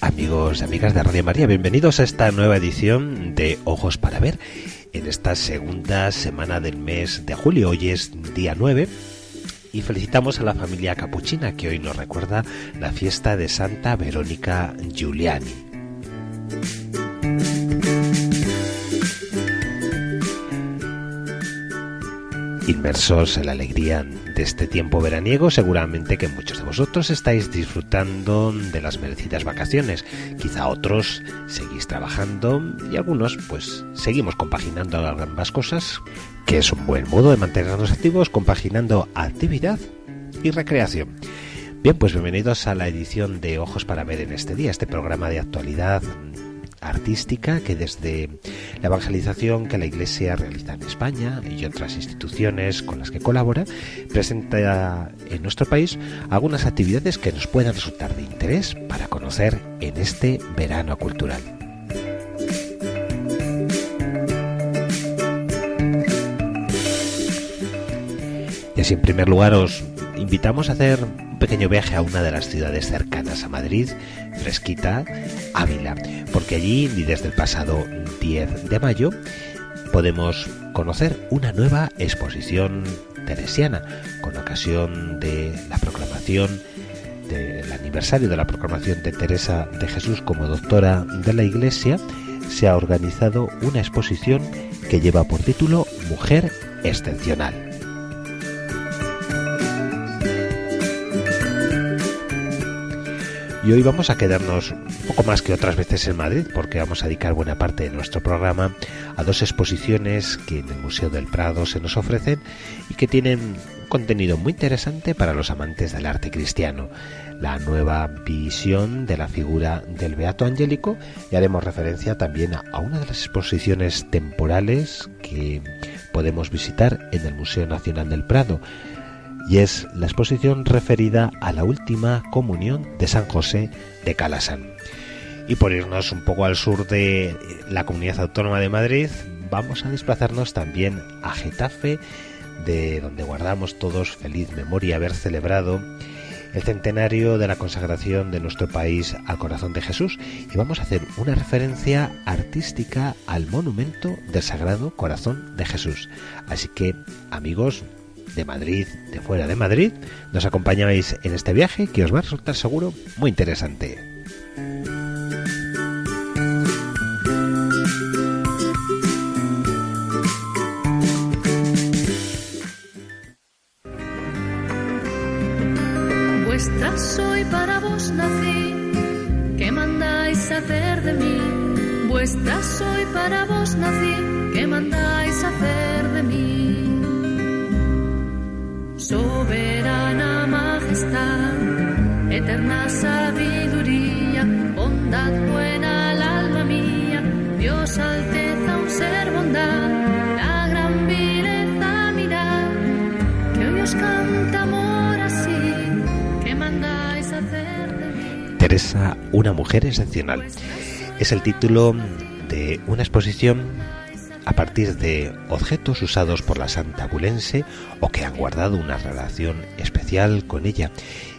Amigos y amigas de Radio María. Bienvenidos a esta nueva edición de Ojos para Ver. En esta segunda semana del mes de julio, hoy es día 9, y felicitamos a la familia capuchina que hoy nos recuerda la fiesta de Santa Verónica Giuliani. Inmersos en la alegría de este tiempo veraniego, seguramente que muchos de vosotros estáis disfrutando de las merecidas vacaciones. Quizá otros seguís trabajando y algunos pues seguimos compaginando ambas cosas, que es un buen modo de mantenernos activos compaginando actividad y recreación. Bien, pues bienvenidos a la edición de Ojos para Ver en este día, este programa de actualidad artística que desde la evangelización que la Iglesia realiza en España y otras instituciones con las que colabora, presenta en nuestro país algunas actividades que nos puedan resultar de interés para conocer en este verano cultural. Y así en primer lugar os invitamos a hacer un pequeño viaje a una de las ciudades cercanas a Madrid, fresquita, Ávila, porque allí, desde el pasado 10 de mayo, podemos conocer una nueva exposición teresiana con ocasión de la proclamación del aniversario de la proclamación de Teresa de Jesús como doctora de la Iglesia, se ha organizado una exposición que lleva por título Mujer Excepcional. Y hoy vamos a quedarnos un poco más que otras veces en Madrid, porque vamos a dedicar buena parte de nuestro programa a dos exposiciones que en el Museo del Prado se nos ofrecen y que tienen un contenido muy interesante para los amantes del arte cristiano. La nueva visión de la figura del Beato Angélico y haremos referencia también a una de las exposiciones temporales que podemos visitar en el Museo Nacional del Prado y es la exposición referida a la última comunión de San José de Calasán. Y por irnos un poco al sur de la comunidad autónoma de Madrid, vamos a desplazarnos también a Getafe, de donde guardamos todos feliz memoria haber celebrado el centenario de la consagración de nuestro país al corazón de Jesús y vamos a hacer una referencia artística al monumento del Sagrado Corazón de Jesús. Así que amigos, de Madrid, de fuera de Madrid, nos acompañáis en este viaje que os va a resultar seguro muy interesante. Vuestra soy para vos nací, ¿qué mandáis hacer de mí? Vuestra soy para vos nací, soberana majestad, eterna sabiduría, bondad buena al alma mía, Dios alteza un ser bondad, la gran vileza mirad, que hoy os canta amor así, que mandáis hacer de mí. Teresa, una mujer excepcional. Es el título de una exposición a partir de objetos usados por la Santa Bulense o que han guardado una relación especial con ella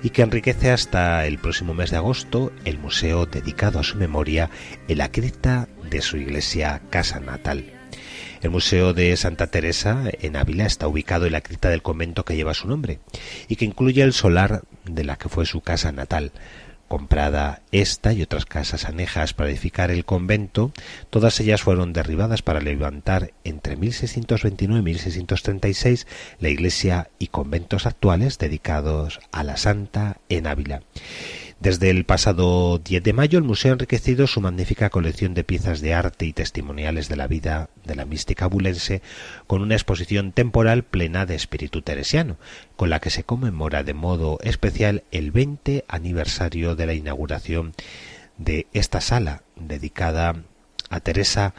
y que enriquece hasta el próximo mes de agosto el museo dedicado a su memoria en la cripta de su iglesia casa natal. El Museo de Santa Teresa en Ávila está ubicado en la cripta del convento que lleva su nombre y que incluye el solar de la que fue su casa natal. Comprada esta y otras casas anejas para edificar el convento, todas ellas fueron derribadas para levantar entre 1629 y 1636 la iglesia y conventos actuales dedicados a la Santa en Ávila. Desde el pasado 10 de mayo, el museo ha enriquecido su magnífica colección de piezas de arte y testimoniales de la vida de la mística bulense con una exposición temporal plena de espíritu teresiano, con la que se conmemora de modo especial el 20 aniversario de la inauguración de esta sala dedicada a Teresa,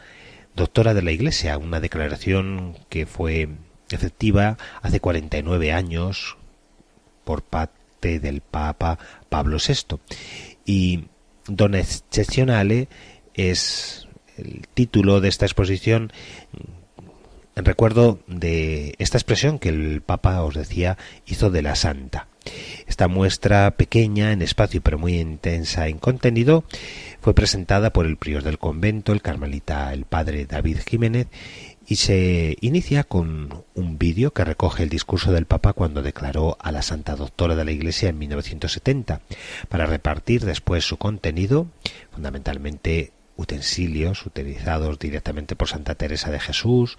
doctora de la Iglesia, una declaración que fue efectiva hace 49 años por del Papa Pablo VI. Y Don Excepcionale es el título de esta exposición en recuerdo de esta expresión que el Papa os decía hizo de la Santa. Esta muestra pequeña en espacio pero muy intensa en contenido fue presentada por el prior del convento, el carmelita, el padre David Jiménez, y se inicia con un vídeo que recoge el discurso del Papa cuando declaró a la Santa Doctora de la Iglesia en 1970, para repartir después su contenido, fundamentalmente utensilios utilizados directamente por Santa Teresa de Jesús,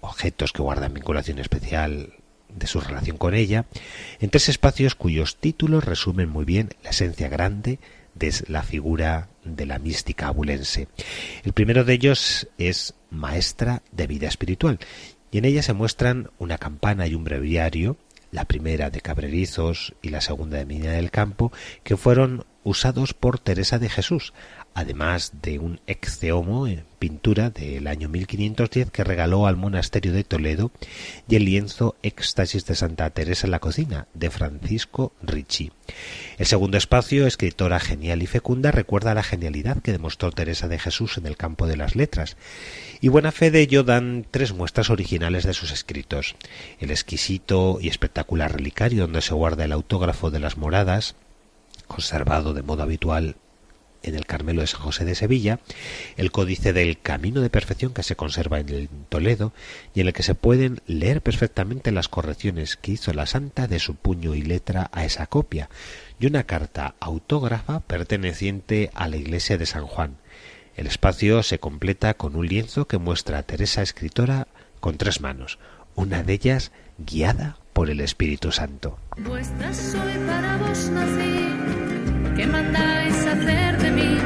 objetos que guardan vinculación especial de su relación con ella, en tres espacios cuyos títulos resumen muy bien la esencia grande de la figura de la mística abulense. El primero de ellos es Maestra de Vida Espiritual, y en ella se muestran una campana y un breviario, la primera de Cabrerizos y la segunda de Mina del Campo, que fueron usados por Teresa de Jesús, además de un exceomo en pintura del año 1510 que regaló al monasterio de Toledo y el lienzo Éxtasis de Santa Teresa en la cocina de Francisco Ricci. El segundo espacio, escritora genial y fecunda, recuerda la genialidad que demostró Teresa de Jesús en el campo de las letras y buena fe de ello dan tres muestras originales de sus escritos. El exquisito y espectacular relicario donde se guarda el autógrafo de las moradas, conservado de modo habitual en el Carmelo de San José de Sevilla, el códice del Camino de Perfección que se conserva en el Toledo y en el que se pueden leer perfectamente las correcciones que hizo la santa de su puño y letra a esa copia, y una carta autógrafa perteneciente a la iglesia de San Juan. El espacio se completa con un lienzo que muestra a Teresa escritora con tres manos, una de ellas guiada por el Espíritu Santo. Vuestra soy para vos ¿qué mandáis hacer de mí?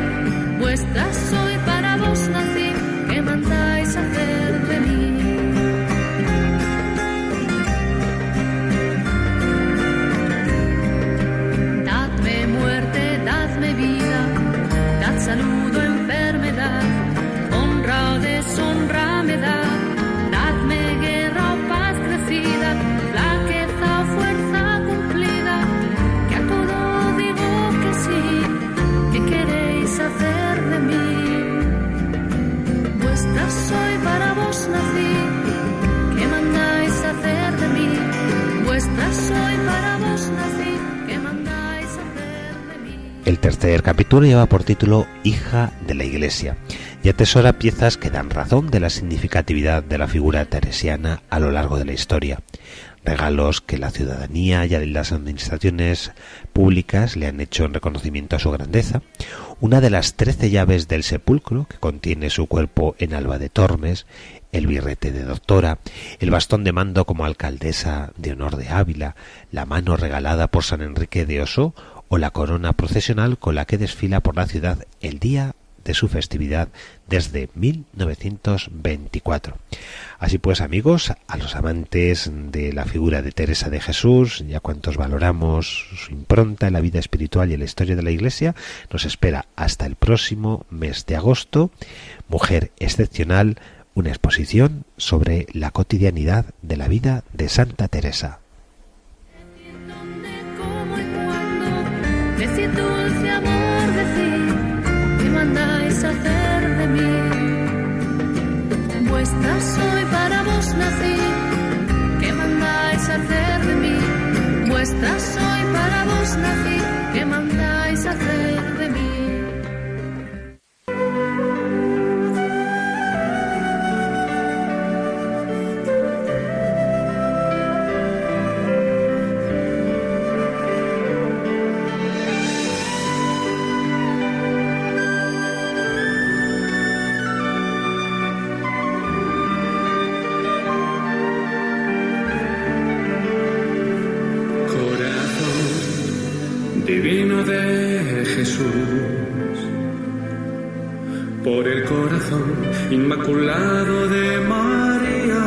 Vuestra soy para vos nací, ¿qué mandáis hacer de mí? Dadme muerte, dadme vida, dad salud o enfermedad, honra o deshonra me da, El tercer capítulo lleva por título Hija de la Iglesia y atesora piezas que dan razón de la significatividad de la figura teresiana a lo largo de la historia. Regalos que la ciudadanía y las administraciones públicas le han hecho en reconocimiento a su grandeza. Una de las trece llaves del sepulcro que contiene su cuerpo en Alba de Tormes, el birrete de doctora, el bastón de mando como alcaldesa de honor de Ávila, la mano regalada por San Enrique de Oso o la corona procesional con la que desfila por la ciudad el día de su festividad desde 1924. Así pues, amigos, a los amantes de la figura de Teresa de Jesús, ya cuantos valoramos su impronta en la vida espiritual y en la historia de la Iglesia, nos espera hasta el próximo mes de agosto, Mujer Excepcional, una exposición sobre la cotidianidad de la vida de Santa Teresa. dónde, cómo y cuándo. Decid dulce amor, decid, ¿qué mandáis hacer de mí? Vuestra soy para vos nací, ¿qué mandáis hacer de mí? Vuestra soy para vos nací, ¿qué mandáis hacer? Inmaculado de María,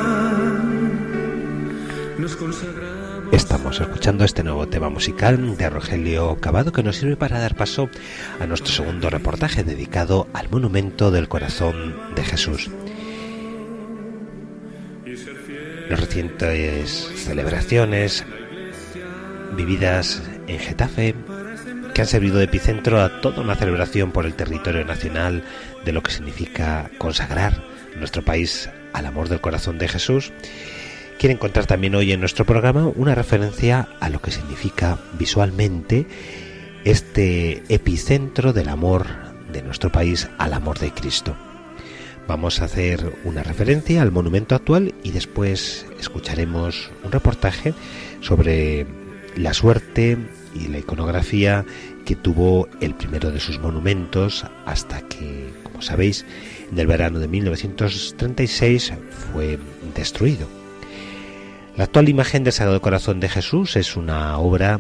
nos consagramos. Estamos escuchando este nuevo tema musical de Rogelio Cavado que nos sirve para dar paso a nuestro segundo reportaje dedicado al monumento del corazón de Jesús. Las recientes celebraciones vividas en Getafe que han servido de epicentro a toda una celebración por el territorio nacional de lo que significa consagrar nuestro país al amor del corazón de Jesús quiere encontrar también hoy en nuestro programa una referencia a lo que significa visualmente este epicentro del amor de nuestro país al amor de Cristo. Vamos a hacer una referencia al monumento actual y después escucharemos un reportaje sobre la suerte y la iconografía que tuvo el primero de sus monumentos hasta que, como sabéis, en el verano de 1936 fue destruido. La actual imagen del Sagrado Corazón de Jesús es una obra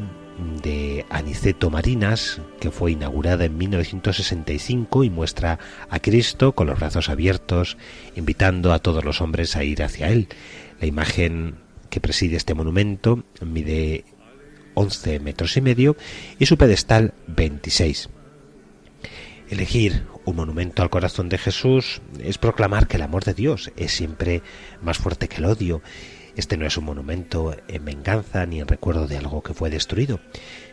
de Aniceto Marinas que fue inaugurada en 1965 y muestra a Cristo con los brazos abiertos, invitando a todos los hombres a ir hacia Él. La imagen que preside este monumento mide 11 metros y medio y su pedestal 26. Elegir un monumento al corazón de Jesús es proclamar que el amor de Dios es siempre más fuerte que el odio este no es un monumento en venganza ni en recuerdo de algo que fue destruido,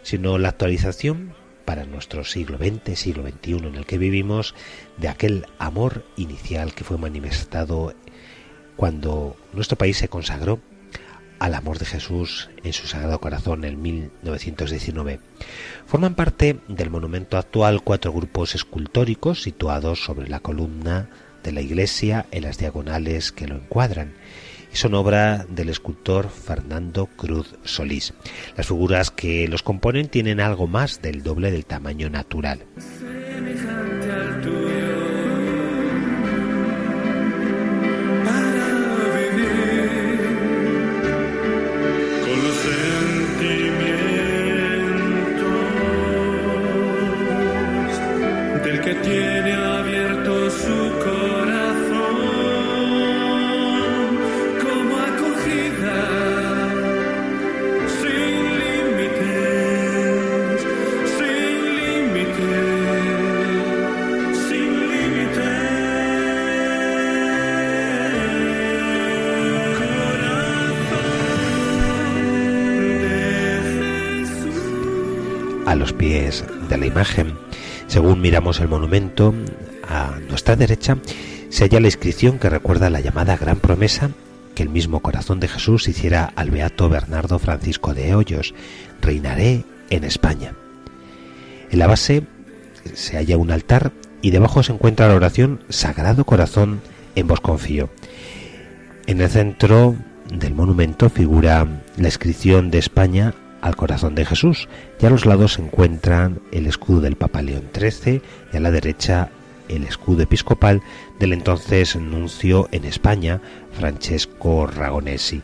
sino la actualización para nuestro siglo XX, siglo XXI en el que vivimos, de aquel amor inicial que fue manifestado cuando nuestro país se consagró al amor de Jesús en su Sagrado Corazón en 1919. Forman parte del monumento actual cuatro grupos escultóricos situados sobre la columna de la iglesia en las diagonales que lo encuadran son obra del escultor Fernando Cruz Solís. Las figuras que los componen tienen algo más del doble del tamaño natural. Imagen. Según miramos el monumento, a nuestra derecha se halla la inscripción que recuerda la llamada gran promesa que el mismo corazón de Jesús hiciera al beato Bernardo Francisco de Hoyos, reinaré en España. En la base se halla un altar y debajo se encuentra la oración Sagrado Corazón en vos confío. En el centro del monumento figura la inscripción de España al corazón de Jesús y a los lados se encuentran el escudo del Papa León XIII y a la derecha el escudo episcopal del entonces nuncio en España, Francesco Ragonesi.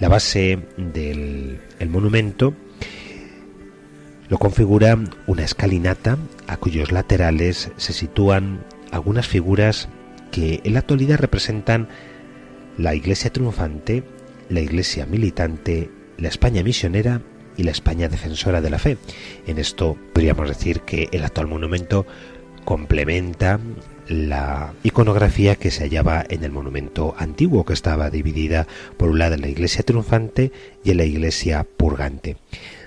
La base del monumento lo configura una escalinata a cuyos laterales se sitúan algunas figuras que en la actualidad representan la iglesia triunfante, la iglesia militante la España misionera y la España defensora de la fe. En esto podríamos decir que el actual monumento complementa la iconografía que se hallaba en el monumento antiguo, que estaba dividida por un lado en la iglesia triunfante y en la iglesia purgante.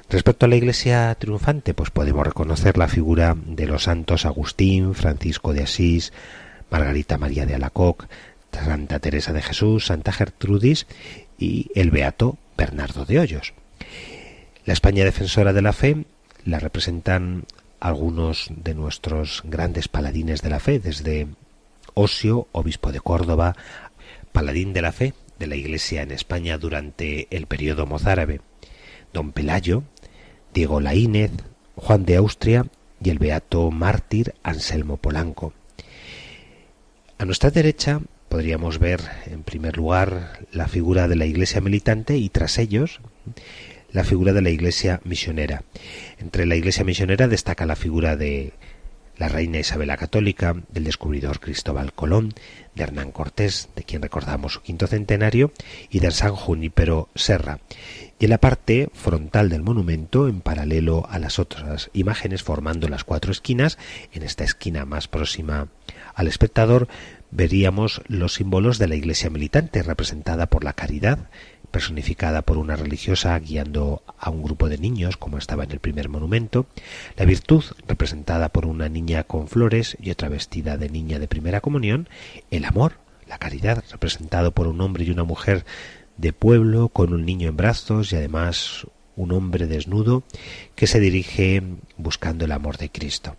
Respecto a la iglesia triunfante, pues podemos reconocer la figura de los santos Agustín, Francisco de Asís, Margarita María de Alacoc, Santa Teresa de Jesús, Santa Gertrudis y el Beato Bernardo de Hoyos. La España defensora de la fe la representan algunos de nuestros grandes paladines de la fe, desde Osio, obispo de Córdoba, paladín de la fe de la Iglesia en España durante el periodo mozárabe, don Pelayo, Diego Laínez, Juan de Austria y el beato mártir Anselmo Polanco. A nuestra derecha podríamos ver en primer lugar la figura de la iglesia militante y tras ellos la figura de la iglesia misionera. Entre la iglesia misionera destaca la figura de la reina Isabel la Católica, del descubridor Cristóbal Colón, de Hernán Cortés, de quien recordamos su quinto centenario, y de San Junípero Serra. Y en la parte frontal del monumento, en paralelo a las otras imágenes formando las cuatro esquinas, en esta esquina más próxima al espectador, veríamos los símbolos de la iglesia militante, representada por la caridad, personificada por una religiosa guiando a un grupo de niños, como estaba en el primer monumento, la virtud, representada por una niña con flores y otra vestida de niña de primera comunión, el amor, la caridad, representado por un hombre y una mujer de pueblo con un niño en brazos y además un hombre desnudo que se dirige buscando el amor de Cristo.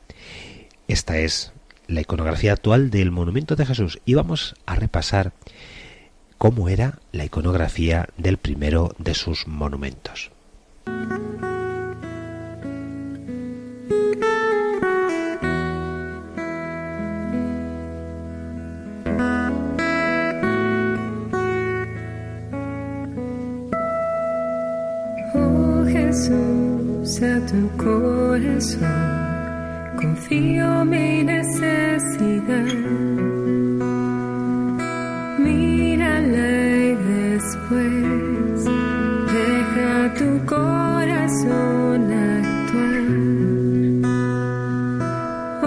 Esta es la iconografía actual del monumento de Jesús y vamos a repasar cómo era la iconografía del primero de sus monumentos. Oh Jesús, a tu corazón confío mi necesidad. Mírala y después deja tu corazón actuar.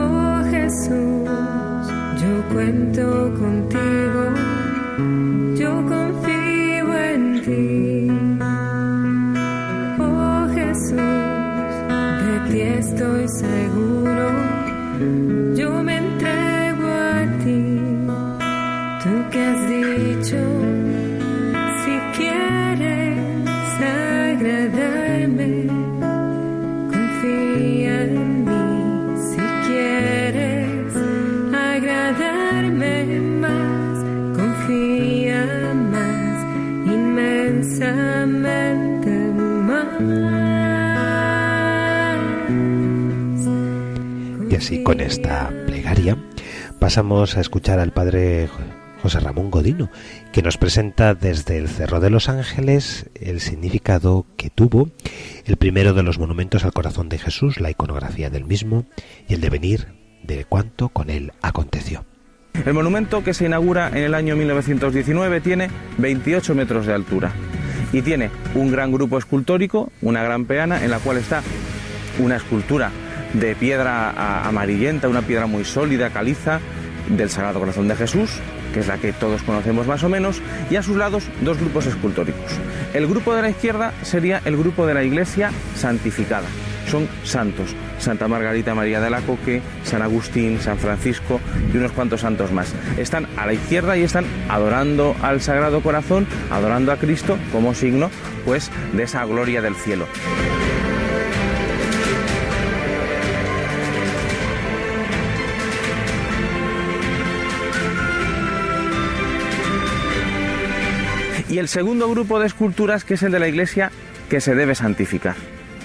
Oh Jesús, yo cuento contigo, Y así con esta plegaria pasamos a escuchar al padre José Ramón Godino, que nos presenta desde el Cerro de los Ángeles el significado que tuvo el primero de los monumentos al corazón de Jesús, la iconografía del mismo y el devenir de cuánto con él aconteció. El monumento que se inaugura en el año 1919 tiene 28 metros de altura y tiene un gran grupo escultórico, una gran peana en la cual está una escultura de piedra amarillenta, una piedra muy sólida, caliza, del Sagrado Corazón de Jesús, que es la que todos conocemos más o menos, y a sus lados dos grupos escultóricos. El grupo de la izquierda sería el grupo de la Iglesia santificada. Son santos, Santa Margarita María de la Coque, San Agustín, San Francisco y unos cuantos santos más. Están a la izquierda y están adorando al Sagrado Corazón, adorando a Cristo como signo pues de esa gloria del cielo. Y el segundo grupo de esculturas que es el de la iglesia que se debe santificar.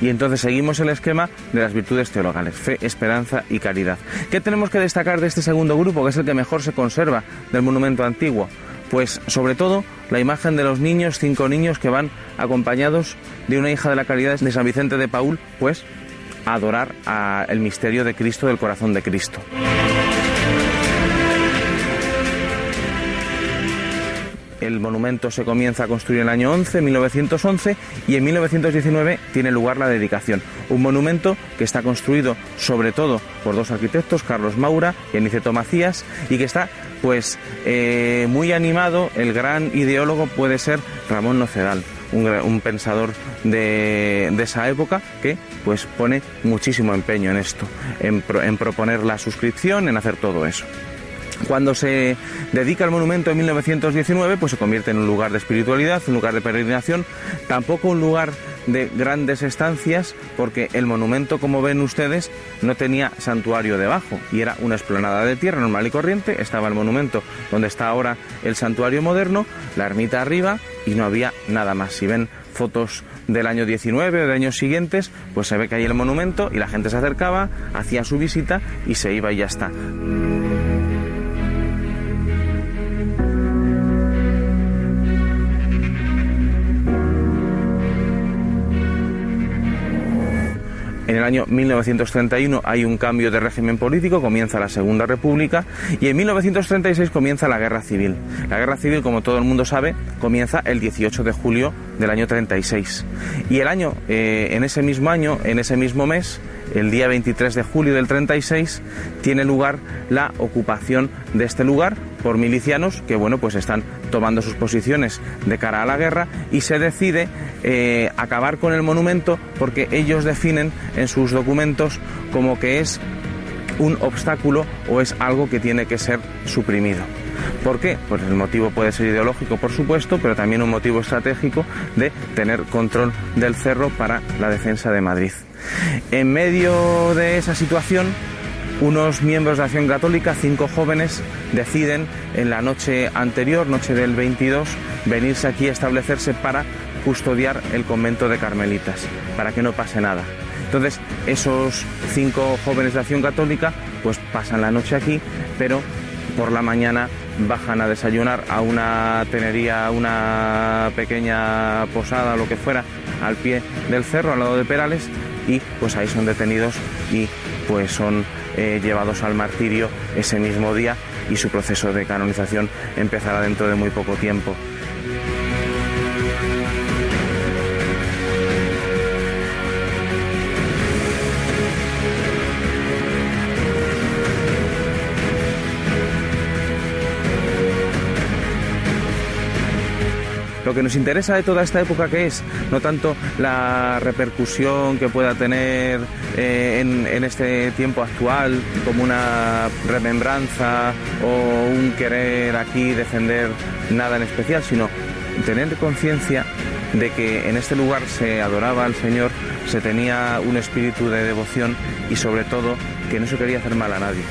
Y entonces seguimos el esquema de las virtudes teologales, fe, esperanza y caridad. ¿Qué tenemos que destacar de este segundo grupo, que es el que mejor se conserva del monumento antiguo? Pues sobre todo la imagen de los niños, cinco niños que van acompañados de una hija de la caridad de San Vicente de Paul, pues a adorar al misterio de Cristo, del corazón de Cristo. El monumento se comienza a construir en el año 11, 1911, y en 1919 tiene lugar la dedicación. Un monumento que está construido sobre todo por dos arquitectos, Carlos Maura y Aniceto Macías, y que está pues eh, muy animado. El gran ideólogo puede ser Ramón Nocedal. Un, pensador de, esa época que pues pone muchísimo empeño en esto, en proponer la suscripción, en hacer todo eso. Cuando se dedica el monumento en 1919, pues se convierte en un lugar de espiritualidad, un lugar de peregrinación, tampoco un lugar de grandes estancias, porque el monumento, como ven ustedes, no tenía santuario debajo y era una explanada de tierra normal y corriente. Estaba el monumento donde está ahora el santuario moderno, la ermita arriba y no había nada más. Si ven fotos del año 19 o de años siguientes, pues se ve que hay el monumento y la gente se acercaba, hacía su visita y se iba y ya está. En el año 1931 hay un cambio de régimen político, comienza la Segunda República y en 1936 comienza la Guerra Civil. La Guerra Civil, como todo el mundo sabe, comienza el 18 de julio del año 36. Y el año, eh, en ese mismo año, en ese mismo mes, el día 23 de julio del 36 tiene lugar la ocupación de este lugar por milicianos que bueno pues están tomando sus posiciones de cara a la guerra y se decide eh, acabar con el monumento porque ellos definen en sus documentos como que es un obstáculo o es algo que tiene que ser suprimido. ¿Por qué? Pues el motivo puede ser ideológico, por supuesto, pero también un motivo estratégico de tener control del cerro para la defensa de Madrid. En medio de esa situación, unos miembros de Acción Católica, cinco jóvenes, deciden en la noche anterior, noche del 22, venirse aquí a establecerse para custodiar el convento de Carmelitas, para que no pase nada. Entonces, esos cinco jóvenes de Acción Católica, pues pasan la noche aquí, pero por la mañana bajan a desayunar a una tenería, una pequeña posada o lo que fuera, al pie del cerro, al lado de Perales, y pues ahí son detenidos y pues son eh, llevados al martirio ese mismo día y su proceso de canonización empezará dentro de muy poco tiempo. Lo que nos interesa de toda esta época que es no tanto la repercusión que pueda tener eh, en, en este tiempo actual como una remembranza o un querer aquí defender nada en especial, sino tener conciencia de que en este lugar se adoraba al Señor, se tenía un espíritu de devoción y sobre todo que no se quería hacer mal a nadie.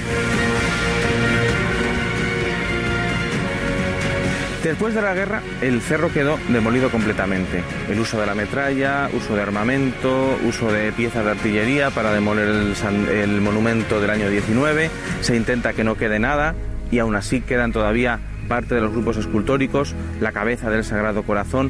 Después de la guerra, el cerro quedó demolido completamente. El uso de la metralla, uso de armamento, uso de piezas de artillería para demoler el, monumento del año 19. Se intenta que no quede nada y aún así quedan todavía parte de los grupos escultóricos, la cabeza del Sagrado Corazón,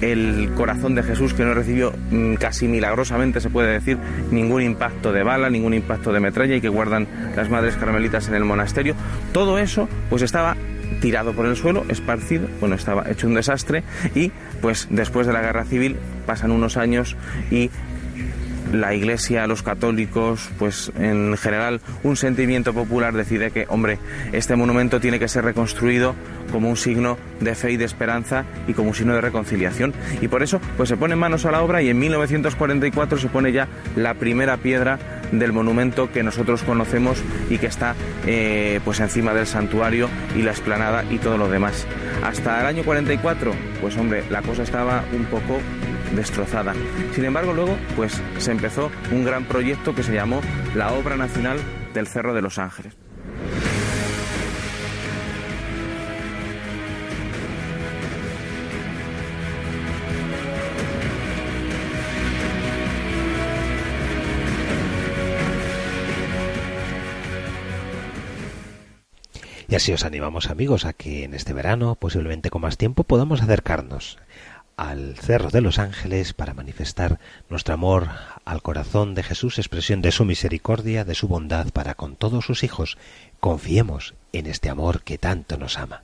el corazón de Jesús que no recibió mm, casi milagrosamente, se puede decir, ningún impacto de bala, ningún impacto de metralla y que guardan las madres carmelitas en el monasterio. Todo eso pues estaba tirado por el suelo, esparcido, bueno, estaba hecho un desastre y pues después de la guerra civil pasan unos años y la iglesia, los católicos, pues en general un sentimiento popular decide que, hombre, este monumento tiene que ser reconstruido como un signo de fe y de esperanza y como un signo de reconciliación. Y por eso, pues se pone manos a la obra y en 1944 se pone ya la primera piedra del monumento que nosotros conocemos y que está eh, pues encima del santuario y la explanada y todo lo demás. Hasta el año 44, pues hombre, la cosa estaba un poco destrozada. Sin embargo, luego pues se empezó un gran proyecto que se llamó la Obra Nacional del Cerro de los Ángeles. Y así os animamos amigos a que en este verano, posiblemente con más tiempo, podamos acercarnos al Cerro de los Ángeles para manifestar nuestro amor al corazón de Jesús, expresión de su misericordia, de su bondad para con todos sus hijos. Confiemos en este amor que tanto nos ama.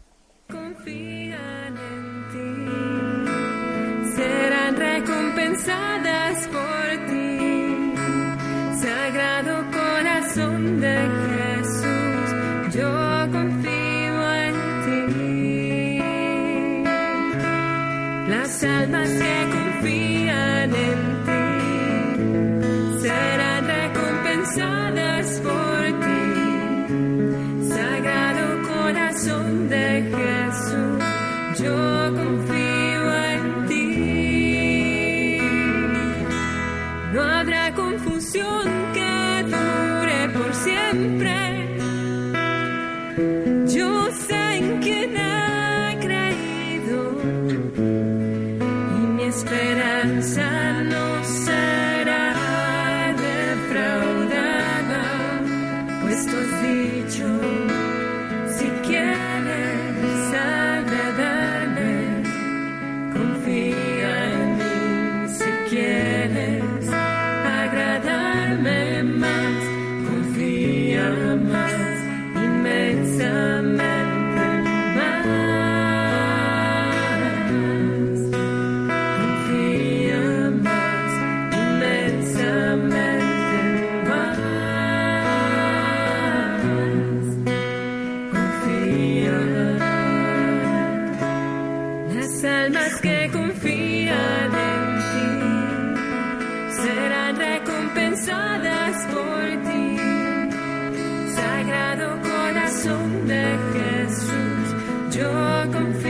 confían en ti, serán recompensadas por ti. Sagrado corazón de Jesús, Las almas que corazón de Jesús, yo confío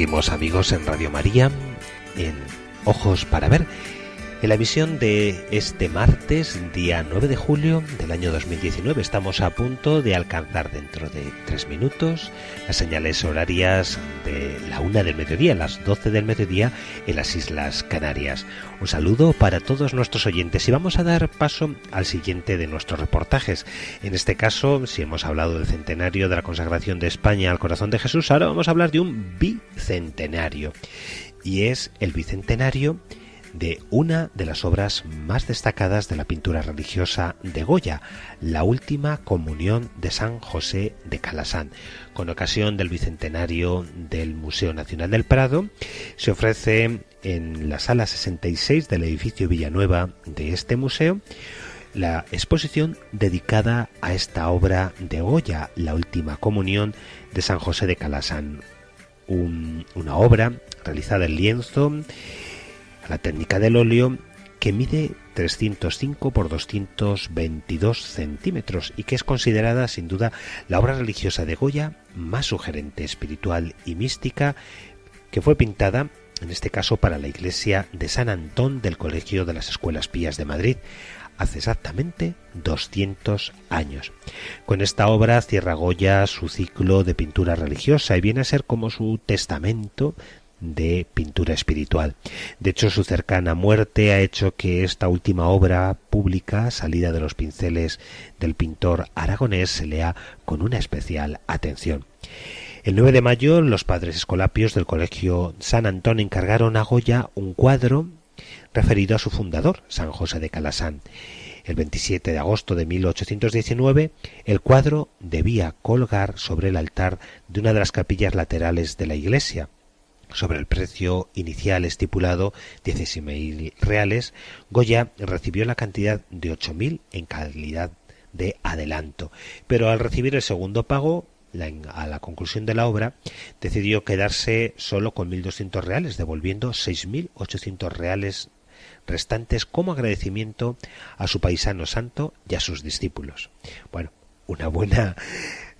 Seguimos amigos en Radio María, en Ojos para Ver, en la emisión de este martes, día 9 de julio del año 2019. Estamos a punto de alcanzar dentro de tres minutos las señales horarias de la una del mediodía, las 12 del mediodía en las Islas Canarias. Un saludo para todos nuestros oyentes y vamos a dar paso al siguiente de nuestros reportajes. En este caso, si hemos hablado del centenario de la consagración de España al corazón de Jesús, ahora vamos a hablar de un bicentenario. Y es el bicentenario de una de las obras más destacadas de la pintura religiosa de Goya, la última comunión de San José de Calasán. Con ocasión del bicentenario del Museo Nacional del Prado, se ofrece en la sala 66 del edificio Villanueva de este museo la exposición dedicada a esta obra de Goya, la última comunión de San José de Calasán. Un- una obra realizada en lienzo la técnica del óleo que mide 305 por 222 centímetros y que es considerada sin duda la obra religiosa de Goya más sugerente, espiritual y mística que fue pintada en este caso para la iglesia de San Antón del Colegio de las Escuelas Pías de Madrid hace exactamente 200 años. Con esta obra cierra Goya su ciclo de pintura religiosa y viene a ser como su testamento de pintura espiritual. De hecho, su cercana muerte ha hecho que esta última obra pública, salida de los pinceles del pintor aragonés, se lea con una especial atención. El 9 de mayo, los padres escolapios del Colegio San Antón encargaron a Goya un cuadro referido a su fundador, San José de Calasán. El 27 de agosto de 1819, el cuadro debía colgar sobre el altar de una de las capillas laterales de la iglesia. Sobre el precio inicial estipulado, 16.000 reales, Goya recibió la cantidad de 8.000 en calidad de adelanto. Pero al recibir el segundo pago, a la conclusión de la obra, decidió quedarse solo con 1.200 reales, devolviendo 6.800 reales restantes como agradecimiento a su paisano santo y a sus discípulos. Bueno, una buena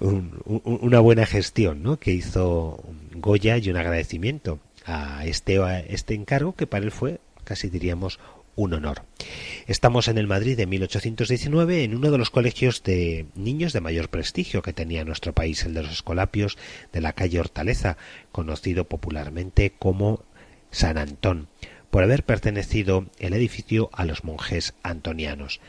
un- una buena gestión ¿no? que hizo Goya y un agradecimiento a este, a este encargo que para él fue casi diríamos un honor. Estamos en el Madrid de 1819 en uno de los colegios de niños de mayor prestigio que tenía nuestro país, el de los Escolapios de la calle Hortaleza, conocido popularmente como San Antón, por haber pertenecido el edificio a los monjes antonianos.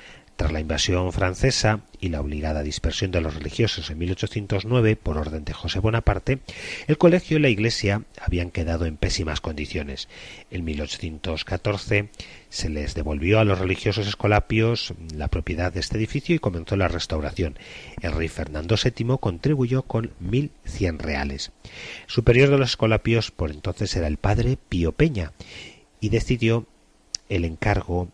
Tras la invasión francesa y la obligada dispersión de los religiosos en 1809 por orden de José Bonaparte, el colegio y la iglesia habían quedado en pésimas condiciones. En 1814 se les devolvió a los religiosos escolapios la propiedad de este edificio y comenzó la restauración. El rey Fernando VII contribuyó con 1.100 reales. Superior de los escolapios por entonces era el padre Pío Peña y decidió el encargo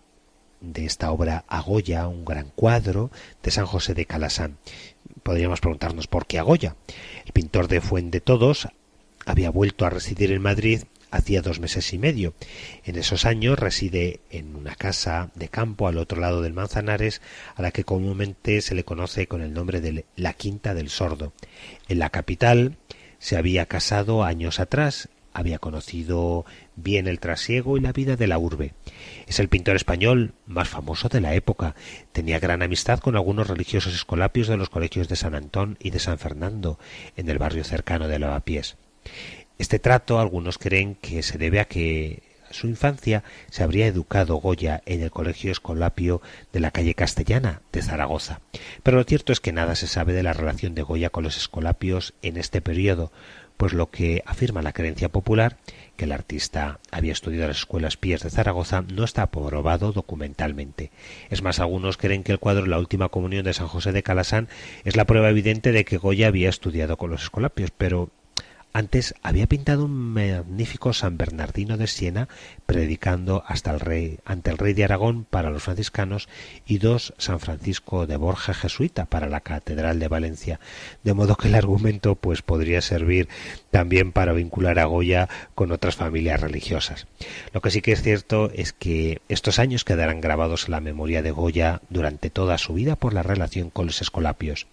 de esta obra a Goya, un gran cuadro de San José de Calasán. Podríamos preguntarnos por qué a Goya. El pintor de Fuente Todos había vuelto a residir en Madrid hacía dos meses y medio. En esos años reside en una casa de campo al otro lado del Manzanares, a la que comúnmente se le conoce con el nombre de la Quinta del Sordo. En la capital se había casado años atrás, había conocido bien el trasiego y la vida de la urbe. Es el pintor español más famoso de la época. Tenía gran amistad con algunos religiosos escolapios de los colegios de San Antón y de San Fernando, en el barrio cercano de Lavapiés. Este trato algunos creen que se debe a que su infancia se habría educado Goya en el colegio escolapio de la calle Castellana de Zaragoza. Pero lo cierto es que nada se sabe de la relación de Goya con los escolapios en este periodo, pues lo que afirma la creencia popular, que el artista había estudiado las escuelas pías de Zaragoza, no está aprobado documentalmente. Es más, algunos creen que el cuadro La última comunión de San José de Calasán es la prueba evidente de que Goya había estudiado con los escolapios, pero antes había pintado un magnífico San Bernardino de Siena predicando hasta el rey, ante el rey de Aragón para los franciscanos y dos San Francisco de Borja jesuita para la Catedral de Valencia, de modo que el argumento pues podría servir también para vincular a Goya con otras familias religiosas. Lo que sí que es cierto es que estos años quedarán grabados en la memoria de Goya durante toda su vida por la relación con los escolapios.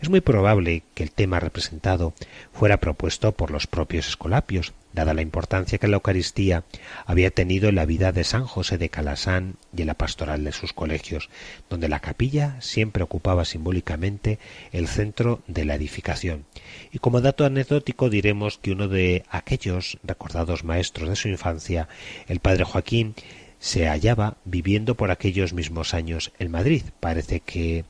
Es muy probable que el tema representado fuera propuesto por los propios escolapios, dada la importancia que la Eucaristía había tenido en la vida de San José de Calasán y en la pastoral de sus colegios, donde la capilla siempre ocupaba simbólicamente el centro de la edificación. Y como dato anecdótico diremos que uno de aquellos recordados maestros de su infancia, el padre Joaquín, se hallaba viviendo por aquellos mismos años en Madrid. Parece que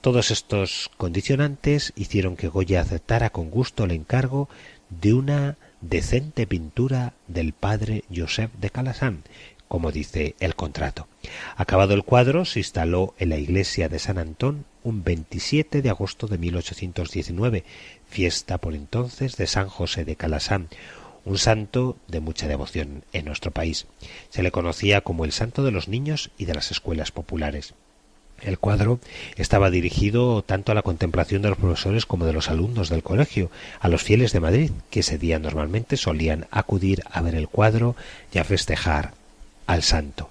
todos estos condicionantes hicieron que Goya aceptara con gusto el encargo de una decente pintura del padre Josep de Calasán, como dice el contrato. Acabado el cuadro, se instaló en la iglesia de San Antón un 27 de agosto de 1819, fiesta por entonces de San José de Calasán, un santo de mucha devoción en nuestro país. Se le conocía como el santo de los niños y de las escuelas populares. El cuadro estaba dirigido tanto a la contemplación de los profesores como de los alumnos del colegio, a los fieles de Madrid, que ese día normalmente solían acudir a ver el cuadro y a festejar al santo.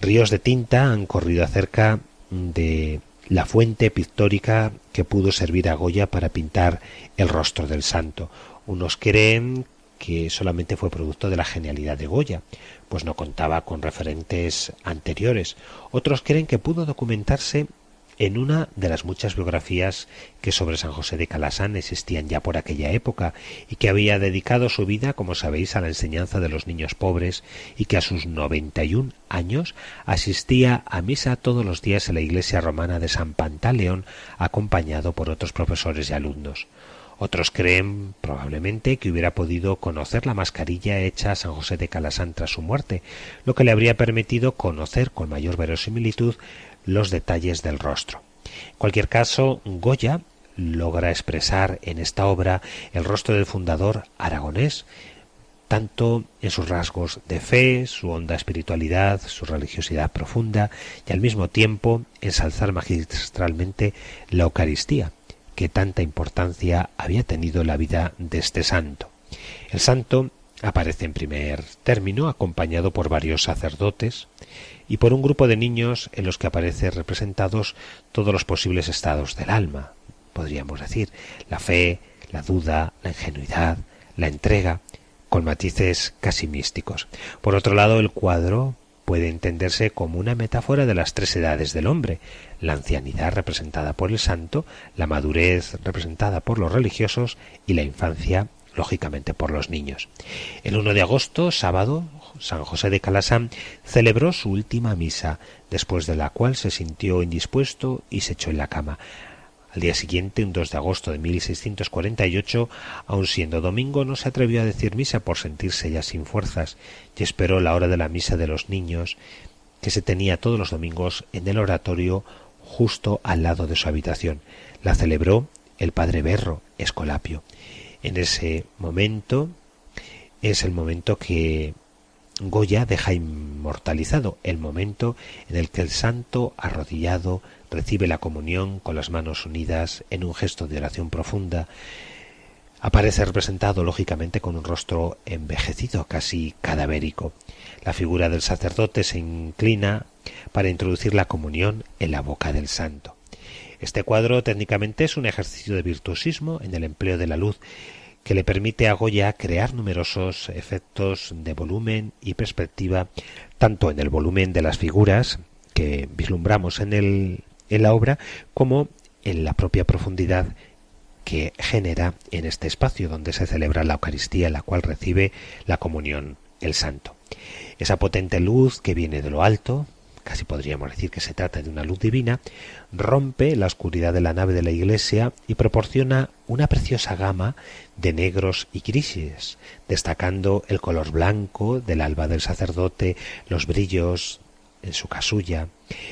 Ríos de tinta han corrido acerca de la fuente pictórica que pudo servir a Goya para pintar el rostro del santo. Unos creen que solamente fue producto de la genialidad de Goya, pues no contaba con referentes anteriores. Otros creen que pudo documentarse en una de las muchas biografías que sobre San José de Calasán existían ya por aquella época y que había dedicado su vida, como sabéis, a la enseñanza de los niños pobres y que a sus 91 años asistía a misa todos los días en la iglesia romana de San Pantaleón acompañado por otros profesores y alumnos. Otros creen probablemente que hubiera podido conocer la mascarilla hecha a San José de Calasán tras su muerte, lo que le habría permitido conocer con mayor verosimilitud los detalles del rostro. En cualquier caso, Goya logra expresar en esta obra el rostro del fundador aragonés, tanto en sus rasgos de fe, su honda espiritualidad, su religiosidad profunda y al mismo tiempo ensalzar magistralmente la Eucaristía, que tanta importancia había tenido la vida de este santo. El santo aparece en primer término acompañado por varios sacerdotes y por un grupo de niños en los que aparecen representados todos los posibles estados del alma, podríamos decir, la fe, la duda, la ingenuidad, la entrega, con matices casi místicos. Por otro lado, el cuadro puede entenderse como una metáfora de las tres edades del hombre, la ancianidad representada por el santo, la madurez representada por los religiosos y la infancia lógicamente por los niños. El 1 de agosto, sábado, San José de Calasán celebró su última misa, después de la cual se sintió indispuesto y se echó en la cama. Al día siguiente, un 2 de agosto de 1648, aun siendo domingo, no se atrevió a decir misa por sentirse ya sin fuerzas y esperó la hora de la misa de los niños, que se tenía todos los domingos en el oratorio justo al lado de su habitación. La celebró el padre Berro, Escolapio. En ese momento es el momento que Goya deja inmortalizado, el momento en el que el santo arrodillado recibe la comunión con las manos unidas en un gesto de oración profunda, aparece representado lógicamente con un rostro envejecido, casi cadavérico. La figura del sacerdote se inclina para introducir la comunión en la boca del santo. Este cuadro técnicamente es un ejercicio de virtuosismo en el empleo de la luz que le permite a Goya crear numerosos efectos de volumen y perspectiva, tanto en el volumen de las figuras que vislumbramos en, el, en la obra, como en la propia profundidad que genera en este espacio donde se celebra la Eucaristía, la cual recibe la comunión el santo. Esa potente luz que viene de lo alto, casi podríamos decir que se trata de una luz divina, rompe la oscuridad de la nave de la iglesia y proporciona una preciosa gama de negros y grises, destacando el color blanco del alba del sacerdote, los brillos en su casulla,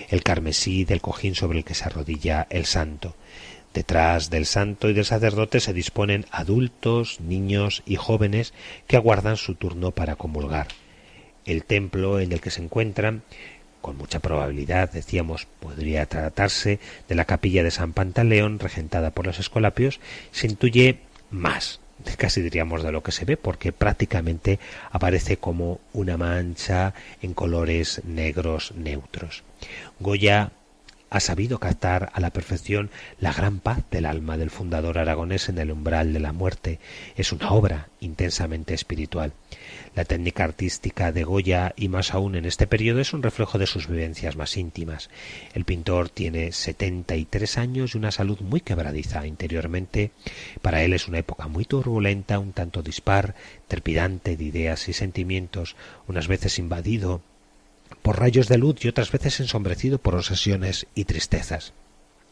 el carmesí del cojín sobre el que se arrodilla el santo. Detrás del santo y del sacerdote se disponen adultos, niños y jóvenes que aguardan su turno para comulgar. El templo en el que se encuentran con mucha probabilidad, decíamos, podría tratarse de la capilla de San Pantaleón, regentada por los escolapios, se intuye más, casi diríamos de lo que se ve, porque prácticamente aparece como una mancha en colores negros neutros. Goya ha sabido captar a la perfección la gran paz del alma del fundador aragonés en el umbral de la muerte. Es una obra intensamente espiritual. La técnica artística de Goya y más aún en este periodo es un reflejo de sus vivencias más íntimas. El pintor tiene 73 años y una salud muy quebradiza interiormente. Para él es una época muy turbulenta, un tanto dispar, trepidante de ideas y sentimientos, unas veces invadido por rayos de luz y otras veces ensombrecido por obsesiones y tristezas.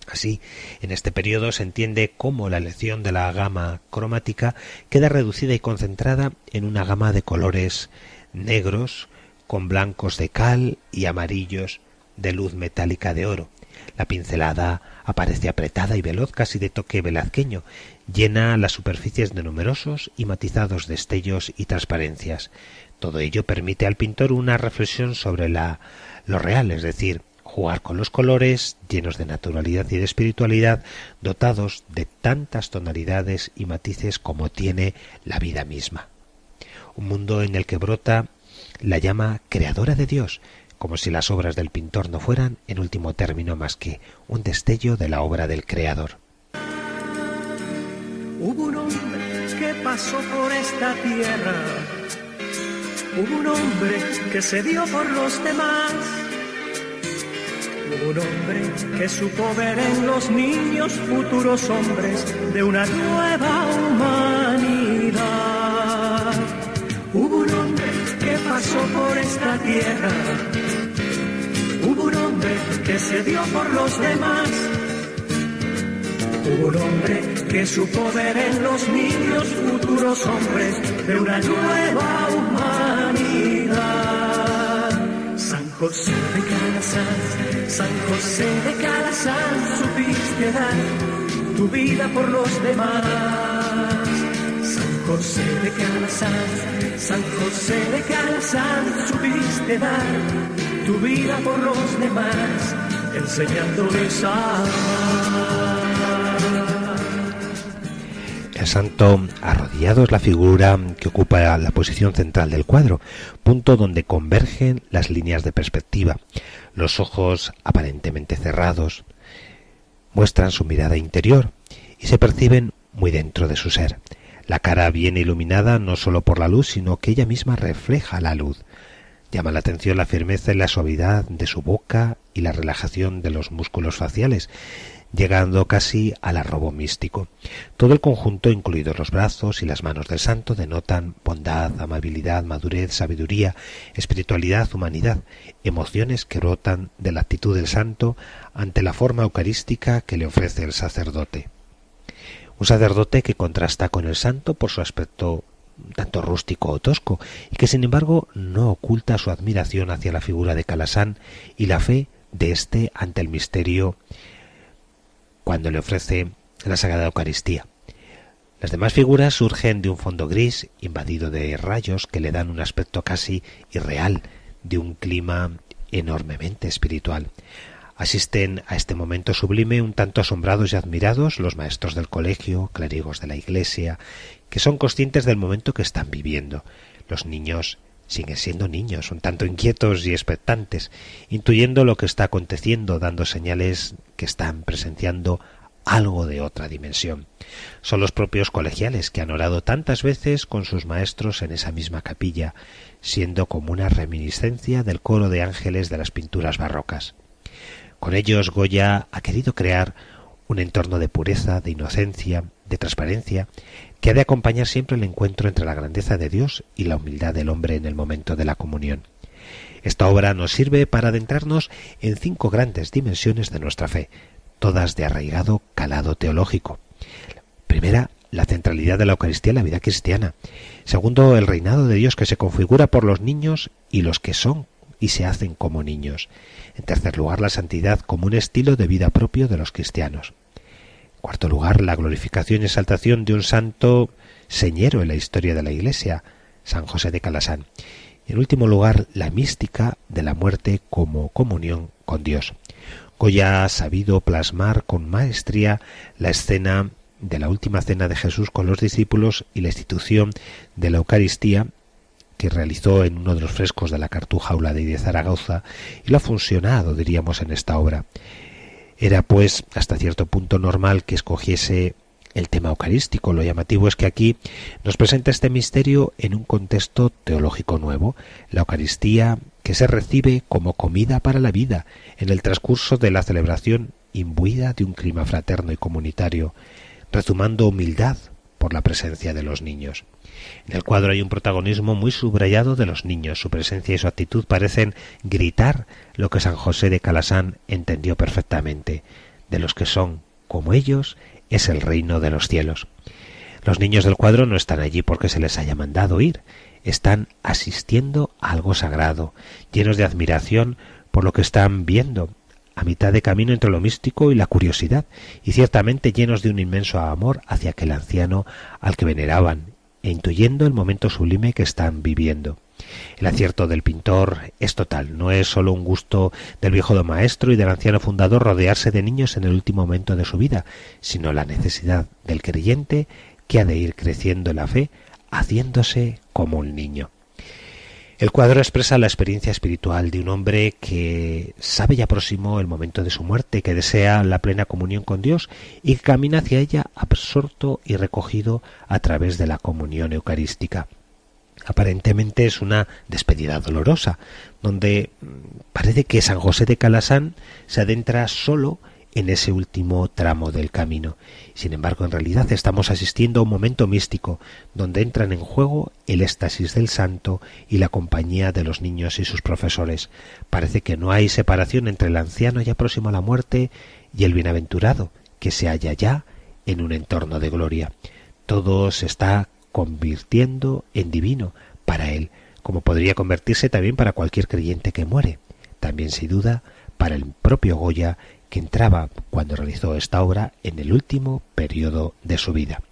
Así, en este periodo se entiende cómo la elección de la gama cromática queda reducida y concentrada en una gama de colores negros con blancos de cal y amarillos de luz metálica de oro. La pincelada aparece apretada y veloz casi de toque velazqueño, llena las superficies de numerosos y matizados destellos y transparencias. Todo ello permite al pintor una reflexión sobre la, lo real, es decir, jugar con los colores llenos de naturalidad y de espiritualidad, dotados de tantas tonalidades y matices como tiene la vida misma. Un mundo en el que brota la llama creadora de Dios, como si las obras del pintor no fueran, en último término, más que un destello de la obra del Creador. Hubo un hombre que pasó por esta tierra, hubo un hombre que se dio por los demás un hombre que supo ver en los niños futuros hombres de una nueva humanidad. Hubo un hombre que pasó por esta tierra. Hubo un hombre que se dio por los demás. Hubo un hombre que supo ver en los niños futuros hombres de una nueva humanidad. San José de Calasas San José de Calasán, supiste dar tu vida por los demás. San José de Calasán, San José de Calasán, supiste dar tu vida por los demás, enseñándoles a amar. Santo arrodillado es la figura que ocupa la posición central del cuadro, punto donde convergen las líneas de perspectiva. Los ojos aparentemente cerrados muestran su mirada interior y se perciben muy dentro de su ser. La cara bien iluminada no sólo por la luz, sino que ella misma refleja la luz. Llama la atención la firmeza y la suavidad de su boca y la relajación de los músculos faciales, llegando casi al arrobo místico. Todo el conjunto, incluidos los brazos y las manos del santo, denotan bondad, amabilidad, madurez, sabiduría, espiritualidad, humanidad, emociones que brotan de la actitud del santo ante la forma eucarística que le ofrece el sacerdote. Un sacerdote que contrasta con el santo por su aspecto tanto rústico o tosco, y que sin embargo no oculta su admiración hacia la figura de Calasán y la fe de éste ante el misterio cuando le ofrece la Sagrada Eucaristía. Las demás figuras surgen de un fondo gris invadido de rayos que le dan un aspecto casi irreal de un clima enormemente espiritual. Asisten a este momento sublime un tanto asombrados y admirados los maestros del colegio, clérigos de la iglesia, que son conscientes del momento que están viviendo. Los niños siguen siendo niños, un tanto inquietos y expectantes, intuyendo lo que está aconteciendo, dando señales que están presenciando algo de otra dimensión. Son los propios colegiales que han orado tantas veces con sus maestros en esa misma capilla, siendo como una reminiscencia del coro de ángeles de las pinturas barrocas. Con ellos Goya ha querido crear un entorno de pureza, de inocencia, de transparencia, que ha de acompañar siempre el encuentro entre la grandeza de Dios y la humildad del hombre en el momento de la comunión. Esta obra nos sirve para adentrarnos en cinco grandes dimensiones de nuestra fe, todas de arraigado calado teológico. Primera, la centralidad de la Eucaristía en la vida cristiana. Segundo, el reinado de Dios que se configura por los niños y los que son y se hacen como niños. En tercer lugar, la santidad como un estilo de vida propio de los cristianos. En cuarto lugar, la glorificación y exaltación de un santo señero en la historia de la Iglesia, San José de Calasán. En último lugar, la mística de la muerte como comunión con Dios. Goya ha sabido plasmar con maestría la escena de la última cena de Jesús con los discípulos y la institución de la Eucaristía que realizó en uno de los frescos de la Cartuja Aula de Zaragoza y lo ha funcionado, diríamos, en esta obra. Era, pues, hasta cierto punto normal que escogiese el tema eucarístico. Lo llamativo es que aquí nos presenta este misterio en un contexto teológico nuevo, la Eucaristía que se recibe como comida para la vida en el transcurso de la celebración imbuida de un clima fraterno y comunitario, rezumando humildad por la presencia de los niños. En el cuadro hay un protagonismo muy subrayado de los niños. Su presencia y su actitud parecen gritar lo que San José de Calasán entendió perfectamente. De los que son como ellos es el reino de los cielos. Los niños del cuadro no están allí porque se les haya mandado ir, están asistiendo a algo sagrado, llenos de admiración por lo que están viendo, a mitad de camino entre lo místico y la curiosidad, y ciertamente llenos de un inmenso amor hacia aquel anciano al que veneraban, e intuyendo el momento sublime que están viviendo. El acierto del pintor es total, no es sólo un gusto del viejo maestro y del anciano fundador rodearse de niños en el último momento de su vida, sino la necesidad del creyente que ha de ir creciendo en la fe, haciéndose como un niño. El cuadro expresa la experiencia espiritual de un hombre que sabe ya próximo el momento de su muerte, que desea la plena comunión con Dios y que camina hacia ella absorto y recogido a través de la comunión eucarística. Aparentemente es una despedida dolorosa, donde mm, parece que San José de Calasán se adentra solo en ese último tramo del camino. Sin embargo, en realidad estamos asistiendo a un momento místico, donde entran en juego el éxtasis del santo y la compañía de los niños y sus profesores. Parece que no hay separación entre el anciano ya próximo a la muerte y el bienaventurado, que se halla ya en un entorno de gloria. Todo se está convirtiendo en divino para él, como podría convertirse también para cualquier creyente que muere. También, sin duda, para el propio Goya que entraba cuando realizó esta obra en el último periodo de su vida.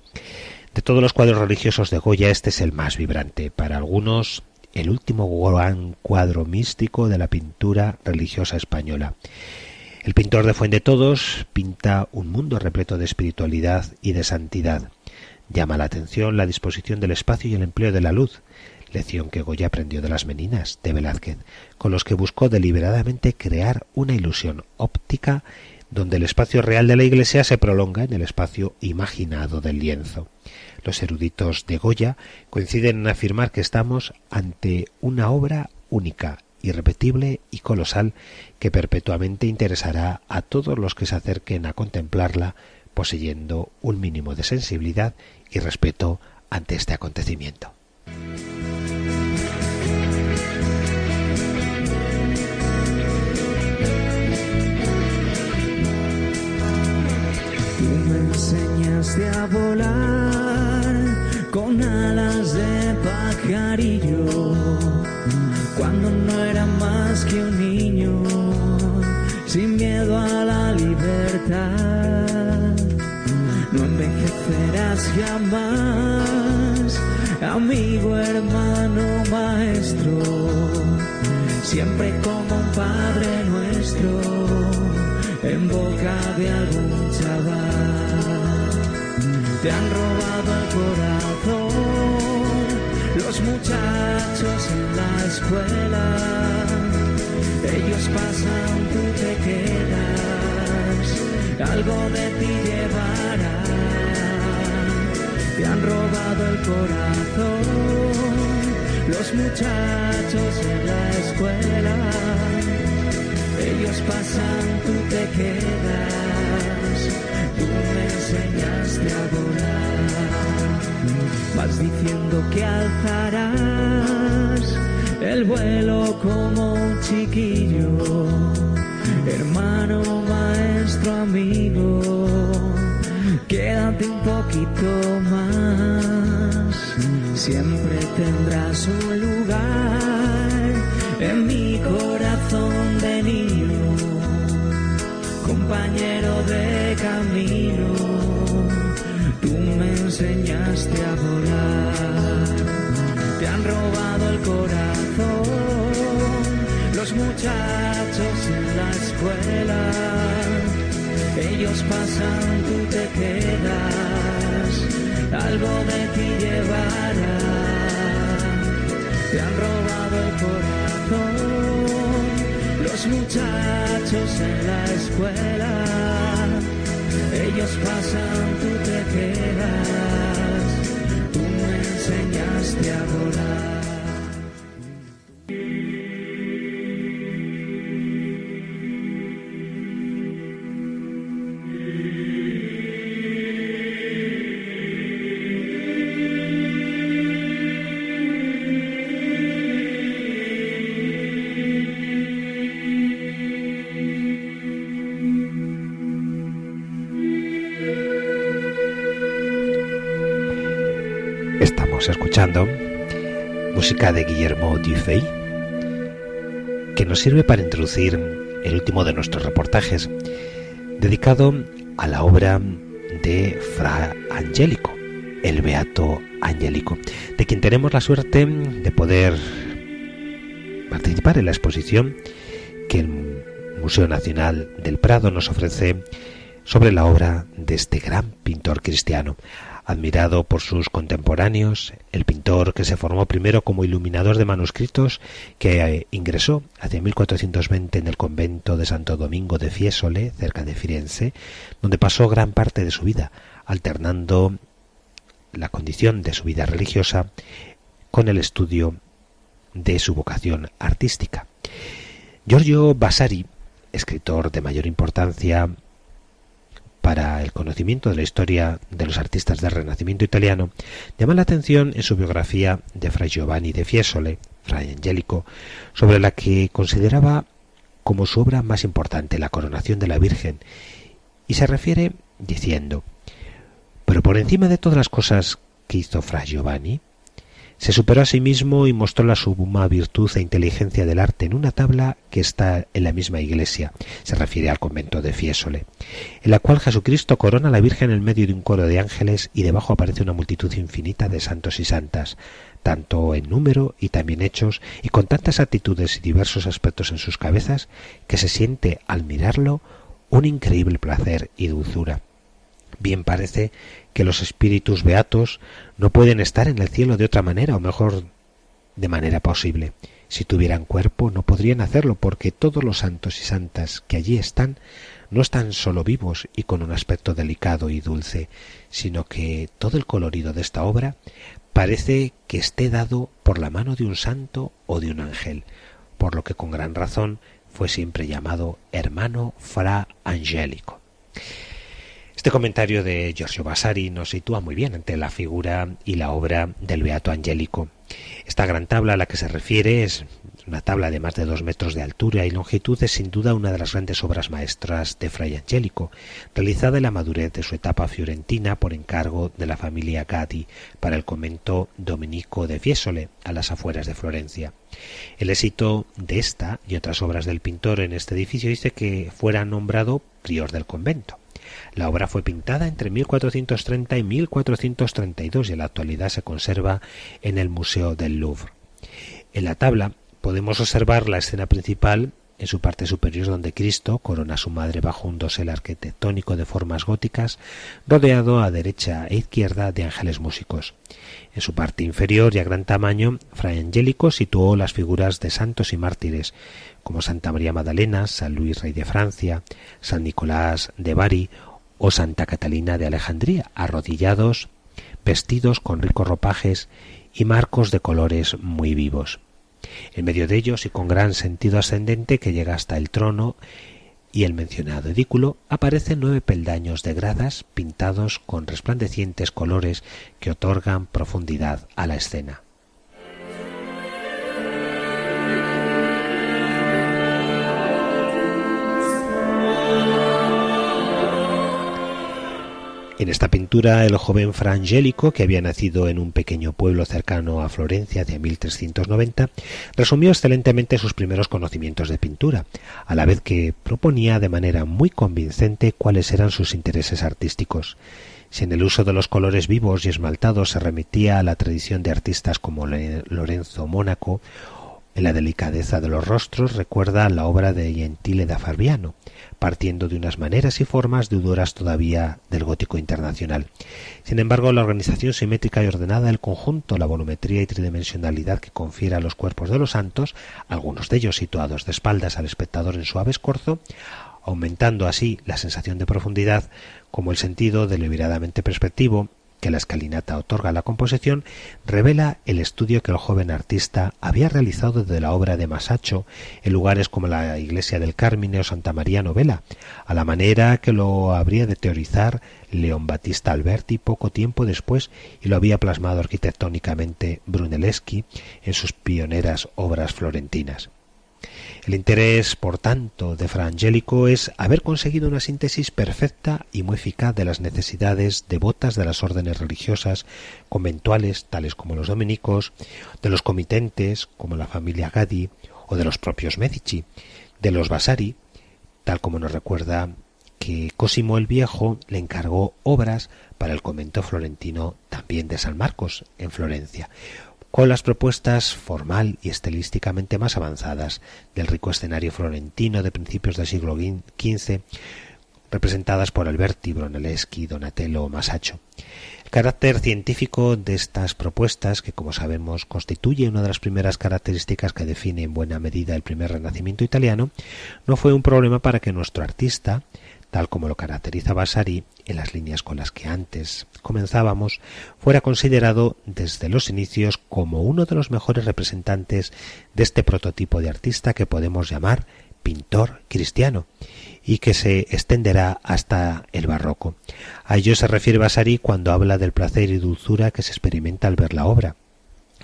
De todos los cuadros religiosos de Goya, este es el más vibrante. Para algunos, el último gran cuadro místico de la pintura religiosa española. El pintor de Fuente Todos pinta un mundo repleto de espiritualidad y de santidad. Llama la atención la disposición del espacio y el empleo de la luz, lección que Goya aprendió de las meninas de Velázquez, con los que buscó deliberadamente crear una ilusión óptica donde el espacio real de la iglesia se prolonga en el espacio imaginado del lienzo. Los eruditos de Goya coinciden en afirmar que estamos ante una obra única, irrepetible y colosal que perpetuamente interesará a todos los que se acerquen a contemplarla poseyendo un mínimo de sensibilidad y respeto ante este acontecimiento. enseñaste a volar con alas de pajarillo cuando no era más que un niño sin miedo a la libertad. No envejecerás jamás, amigo, hermano, maestro, siempre como un padre nuestro en boca de algún chaval. Te han robado el corazón los muchachos en la escuela. Ellos pasan, tú te quedas algo de ti llevará. Te han robado el corazón los muchachos en la escuela. Ellos pasan, tú te quedas, tú me enseñaste a volar. Vas diciendo que alzarás el vuelo como un chiquillo, hermano, maestro, amigo, quédate un poquito más, siempre tendrás un lugar en mi corazón de niño, compañero de camino, tú me enseñaste a volar, te han robado el corazón, los muchachos en la escuela, ellos pasan, tú te quedas, algo de ti llevará, te han robado el corazón, los muchachos en la escuela, ellos pasan, tú te quedas, tú me enseñaste a volar. Estamos escuchando música de Guillermo Dufay, que nos sirve para introducir el último de nuestros reportajes, dedicado a la obra de Fra Angelico, el Beato Angelico, de quien tenemos la suerte de poder participar en la exposición que el Museo Nacional del Prado nos ofrece sobre la obra de este gran pintor cristiano, admirado por sus contemporáneos, el pintor que se formó primero como iluminador de manuscritos, que eh, ingresó hacia 1420 en el convento de Santo Domingo de Fiesole, cerca de Firenze, donde pasó gran parte de su vida, alternando la condición de su vida religiosa con el estudio de su vocación artística. Giorgio Vasari, escritor de mayor importancia para el conocimiento de la historia de los artistas del Renacimiento italiano, llama la atención en su biografía de Fray Giovanni de Fiesole, Fray Angelico, sobre la que consideraba como su obra más importante la coronación de la Virgen, y se refiere diciendo, pero por encima de todas las cosas que hizo Fray Giovanni, se superó a sí mismo y mostró la suma virtud e inteligencia del arte en una tabla que está en la misma iglesia, se refiere al convento de Fiesole, en la cual Jesucristo corona a la Virgen en medio de un coro de ángeles y debajo aparece una multitud infinita de santos y santas, tanto en número y también hechos, y con tantas actitudes y diversos aspectos en sus cabezas, que se siente al mirarlo un increíble placer y dulzura. Bien parece que los espíritus beatos no pueden estar en el cielo de otra manera, o mejor, de manera posible. Si tuvieran cuerpo no podrían hacerlo, porque todos los santos y santas que allí están no están solo vivos y con un aspecto delicado y dulce, sino que todo el colorido de esta obra parece que esté dado por la mano de un santo o de un ángel, por lo que con gran razón fue siempre llamado hermano fra angélico. Este comentario de Giorgio Vasari nos sitúa muy bien ante la figura y la obra del Beato Angélico. Esta gran tabla a la que se refiere es una tabla de más de dos metros de altura y longitud es sin duda una de las grandes obras maestras de Fray Angélico, realizada en la madurez de su etapa fiorentina por encargo de la familia Gatti para el convento dominico de Fiesole, a las afueras de Florencia. El éxito de esta y otras obras del pintor en este edificio dice que fuera nombrado prior del convento. La obra fue pintada entre 1430 y 1432 y en la actualidad se conserva en el Museo del Louvre. En la tabla podemos observar la escena principal en su parte superior donde Cristo corona a su madre bajo un dosel arquitectónico de formas góticas, rodeado a derecha e izquierda de ángeles músicos. En su parte inferior y a gran tamaño, Fray Angélico situó las figuras de santos y mártires, como Santa María Magdalena, San Luis Rey de Francia, San Nicolás de Bari o Santa Catalina de Alejandría, arrodillados, vestidos con ricos ropajes y marcos de colores muy vivos. En medio de ellos y con gran sentido ascendente que llega hasta el trono y el mencionado edículo aparecen nueve peldaños de gradas pintados con resplandecientes colores que otorgan profundidad a la escena. En esta pintura el joven Fra Angelico, que había nacido en un pequeño pueblo cercano a Florencia hacia 1390, resumió excelentemente sus primeros conocimientos de pintura, a la vez que proponía de manera muy convincente cuáles eran sus intereses artísticos. Si en el uso de los colores vivos y esmaltados se remitía a la tradición de artistas como Lorenzo Mónaco, la delicadeza de los rostros recuerda la obra de Gentile da Fabiano, partiendo de unas maneras y formas deudoras todavía del gótico internacional. Sin embargo, la organización simétrica y ordenada del conjunto, la volumetría y tridimensionalidad que confiere a los cuerpos de los santos, algunos de ellos situados de espaldas al espectador en suave escorzo, aumentando así la sensación de profundidad como el sentido deliberadamente perspectivo que la escalinata otorga a la composición revela el estudio que el joven artista había realizado de la obra de Masacho en lugares como la iglesia del Carmine o Santa María Novela, a la manera que lo habría de teorizar León Battista Alberti poco tiempo después y lo había plasmado arquitectónicamente Brunelleschi en sus pioneras obras florentinas. El interés, por tanto, de Fra Angelico es haber conseguido una síntesis perfecta y muy eficaz de las necesidades devotas de las órdenes religiosas conventuales, tales como los dominicos, de los comitentes, como la familia Gadi, o de los propios Medici, de los Vasari, tal como nos recuerda que Cosimo el Viejo le encargó obras para el convento florentino también de San Marcos en Florencia, con las propuestas formal y estilísticamente más avanzadas del rico escenario florentino de principios del siglo XV, representadas por Alberti, Brunelleschi, Donatello o Masaccio. El carácter científico de estas propuestas, que como sabemos constituye una de las primeras características que define en buena medida el primer renacimiento italiano, no fue un problema para que nuestro artista, tal como lo caracteriza Vasari en las líneas con las que antes comenzábamos, fuera considerado desde los inicios como uno de los mejores representantes de este prototipo de artista que podemos llamar pintor cristiano y que se extenderá hasta el barroco. A ello se refiere Vasari cuando habla del placer y dulzura que se experimenta al ver la obra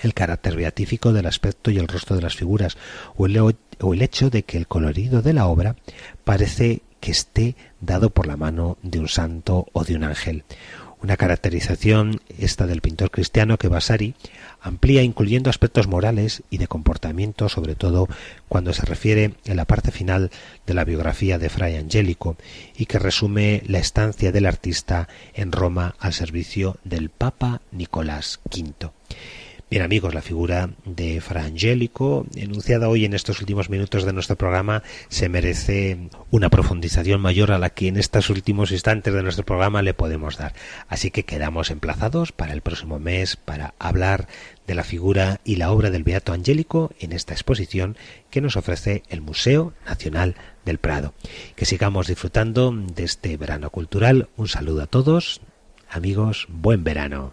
el carácter beatífico del aspecto y el rostro de las figuras, o el, o el, hecho de que el colorido de la obra parece que esté dado por la mano de un santo o de un ángel. Una caracterización esta del pintor cristiano que Vasari amplía incluyendo aspectos morales y de comportamiento, sobre todo cuando se refiere en la parte final de la biografía de Fray Angélico y que resume la estancia del artista en Roma al servicio del Papa Nicolás V. Bien amigos, la figura de Fra Angelico, enunciada hoy en estos últimos minutos de nuestro programa, se merece una profundización mayor a la que en estos últimos instantes de nuestro programa le podemos dar. Así que quedamos emplazados para el próximo mes para hablar de la figura y la obra del Beato Angélico en esta exposición que nos ofrece el Museo Nacional del Prado. Que sigamos disfrutando de este verano cultural. Un saludo a todos. Amigos, buen verano.